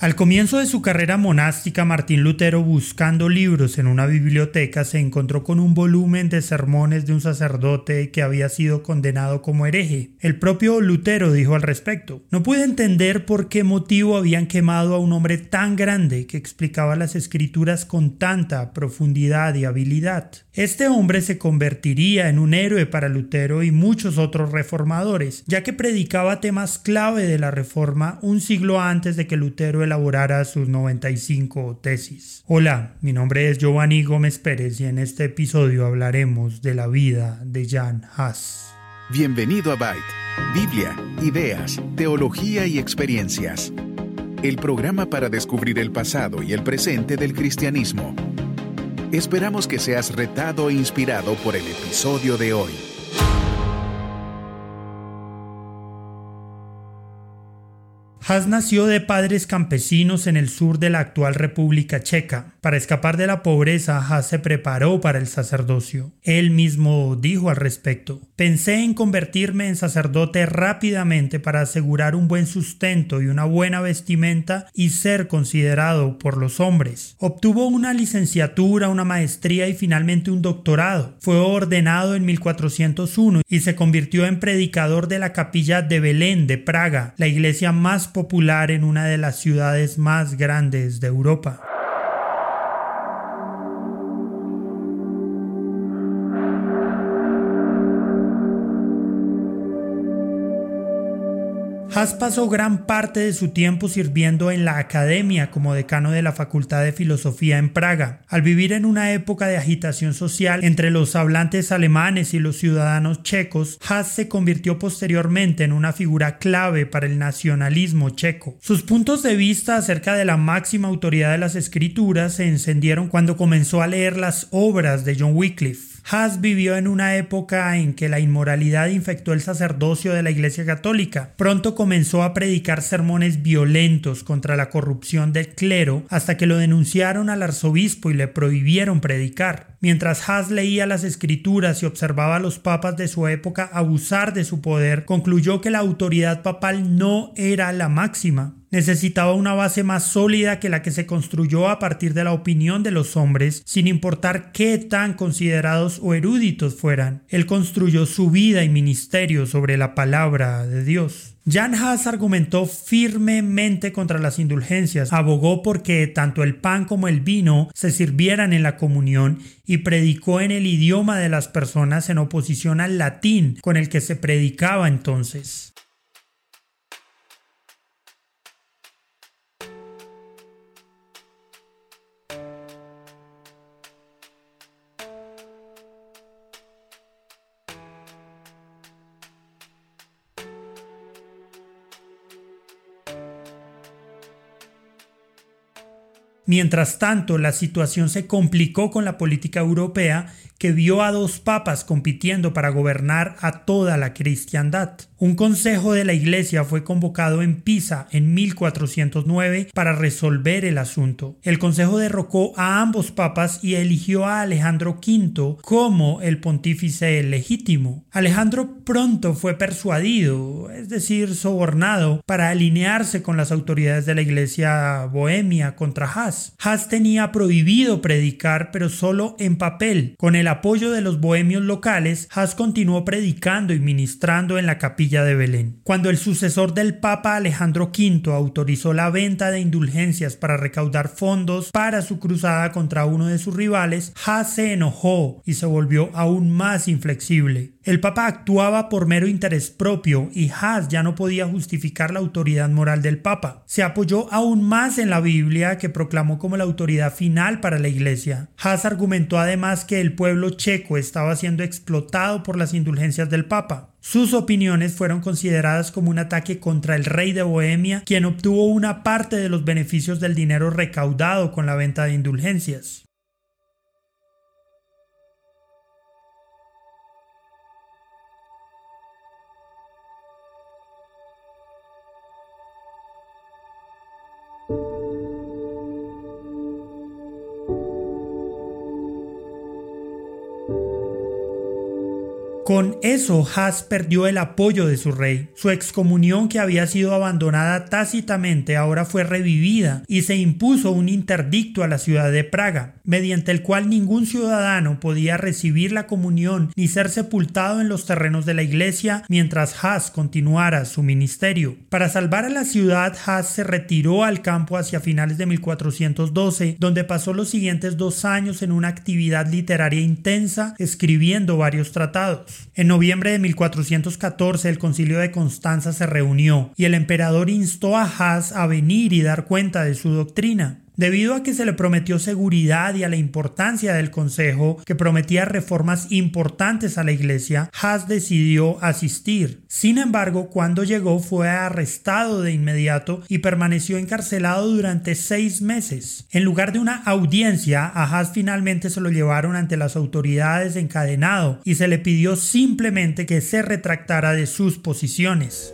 Al comienzo de su carrera monástica, Martín Lutero, buscando libros en una biblioteca, se encontró con un volumen de sermones de un sacerdote que había sido condenado como hereje. El propio Lutero dijo al respecto, no pude entender por qué motivo habían quemado a un hombre tan grande que explicaba las escrituras con tanta profundidad y habilidad. Este hombre se convertiría en un héroe para Lutero y muchos otros reformadores, ya que predicaba temas clave de la reforma un siglo antes de que Lutero elaborara sus 95 tesis. Hola, mi nombre es Giovanni Gómez Pérez y en este episodio hablaremos de la vida de Jan Haas. Bienvenido a Byte, Biblia, ideas, teología y experiencias. El programa para descubrir el pasado y el presente del cristianismo Esperamos que seas retado e inspirado por el episodio de hoy. Haas nació de padres campesinos en el sur de la actual República Checa. Para escapar de la pobreza, Haas se preparó para el sacerdocio. Él mismo dijo al respecto, pensé en convertirme en sacerdote rápidamente para asegurar un buen sustento y una buena vestimenta y ser considerado por los hombres. Obtuvo una licenciatura, una maestría y finalmente un doctorado. Fue ordenado en 1401 y se convirtió en predicador de la capilla de Belén de Praga, la iglesia más popular en una de las ciudades más grandes de Europa. Haas pasó gran parte de su tiempo sirviendo en la academia como decano de la Facultad de Filosofía en Praga. Al vivir en una época de agitación social entre los hablantes alemanes y los ciudadanos checos, Haas se convirtió posteriormente en una figura clave para el nacionalismo checo. Sus puntos de vista acerca de la máxima autoridad de las escrituras se encendieron cuando comenzó a leer las obras de John Wycliffe. Haas vivió en una época en que la inmoralidad infectó el sacerdocio de la Iglesia Católica. Pronto comenzó a predicar sermones violentos contra la corrupción del clero hasta que lo denunciaron al arzobispo y le prohibieron predicar. Mientras Haas leía las escrituras y observaba a los papas de su época abusar de su poder, concluyó que la autoridad papal no era la máxima necesitaba una base más sólida que la que se construyó a partir de la opinión de los hombres, sin importar qué tan considerados o eruditos fueran. Él construyó su vida y ministerio sobre la palabra de Dios. Jan Haas argumentó firmemente contra las indulgencias, abogó porque tanto el pan como el vino se sirvieran en la comunión y predicó en el idioma de las personas en oposición al latín con el que se predicaba entonces. Mientras tanto, la situación se complicó con la política europea que vio a dos papas compitiendo para gobernar a toda la cristiandad. Un consejo de la Iglesia fue convocado en Pisa en 1409 para resolver el asunto. El consejo derrocó a ambos papas y eligió a Alejandro V como el pontífice legítimo. Alejandro pronto fue persuadido, es decir, sobornado, para alinearse con las autoridades de la Iglesia bohemia contra Haas. Haas tenía prohibido predicar, pero solo en papel. Con el apoyo de los bohemios locales, Haas continuó predicando y ministrando en la capilla de Belén. Cuando el sucesor del Papa Alejandro V autorizó la venta de indulgencias para recaudar fondos para su cruzada contra uno de sus rivales, Haas se enojó y se volvió aún más inflexible. El Papa actuaba por mero interés propio y Haas ya no podía justificar la autoridad moral del Papa. Se apoyó aún más en la Biblia que proclamó como la autoridad final para la Iglesia. Haas argumentó además que el pueblo checo estaba siendo explotado por las indulgencias del Papa. Sus opiniones fueron consideradas como un ataque contra el rey de Bohemia, quien obtuvo una parte de los beneficios del dinero recaudado con la venta de indulgencias. Con eso, Haas perdió el apoyo de su rey. Su excomunión que había sido abandonada tácitamente ahora fue revivida y se impuso un interdicto a la ciudad de Praga, mediante el cual ningún ciudadano podía recibir la comunión ni ser sepultado en los terrenos de la iglesia mientras Haas continuara su ministerio. Para salvar a la ciudad, Haas se retiró al campo hacia finales de 1412, donde pasó los siguientes dos años en una actividad literaria intensa, escribiendo varios tratados. En noviembre de 1414 el concilio de Constanza se reunió y el emperador instó a Haas a venir y dar cuenta de su doctrina. Debido a que se le prometió seguridad y a la importancia del Consejo, que prometía reformas importantes a la Iglesia, Haas decidió asistir. Sin embargo, cuando llegó fue arrestado de inmediato y permaneció encarcelado durante seis meses. En lugar de una audiencia, a Haas finalmente se lo llevaron ante las autoridades encadenado y se le pidió simplemente que se retractara de sus posiciones.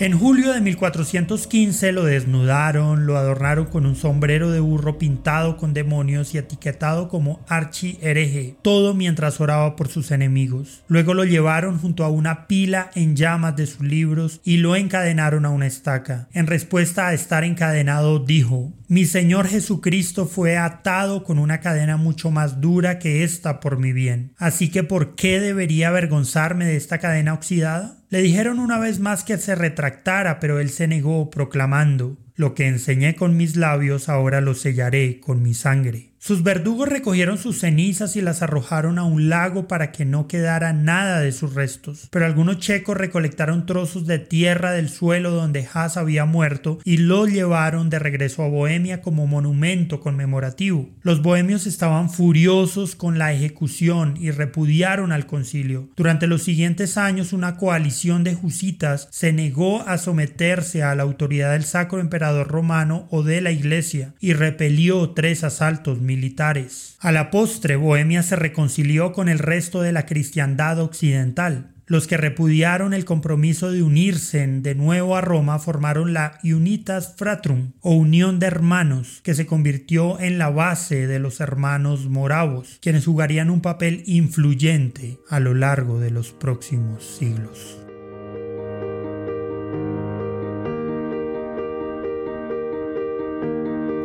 En julio de 1415 lo desnudaron, lo adornaron con un sombrero de burro pintado con demonios y etiquetado como archi hereje, todo mientras oraba por sus enemigos. Luego lo llevaron junto a una pila en llamas de sus libros y lo encadenaron a una estaca. En respuesta a estar encadenado dijo, mi Señor Jesucristo fue atado con una cadena mucho más dura que esta por mi bien. Así que ¿por qué debería avergonzarme de esta cadena oxidada? Le dijeron una vez más que se retractara, pero él se negó, proclamando Lo que enseñé con mis labios ahora lo sellaré con mi sangre. Sus verdugos recogieron sus cenizas y las arrojaron a un lago para que no quedara nada de sus restos. Pero algunos checos recolectaron trozos de tierra del suelo donde Haas había muerto y lo llevaron de regreso a Bohemia como monumento conmemorativo. Los bohemios estaban furiosos con la ejecución y repudiaron al concilio. Durante los siguientes años una coalición de jusitas se negó a someterse a la autoridad del Sacro Emperador Romano o de la Iglesia y repelió tres asaltos militares. A la postre, Bohemia se reconcilió con el resto de la cristiandad occidental. Los que repudiaron el compromiso de unirse de nuevo a Roma formaron la Unitas Fratrum o Unión de Hermanos, que se convirtió en la base de los hermanos moravos, quienes jugarían un papel influyente a lo largo de los próximos siglos.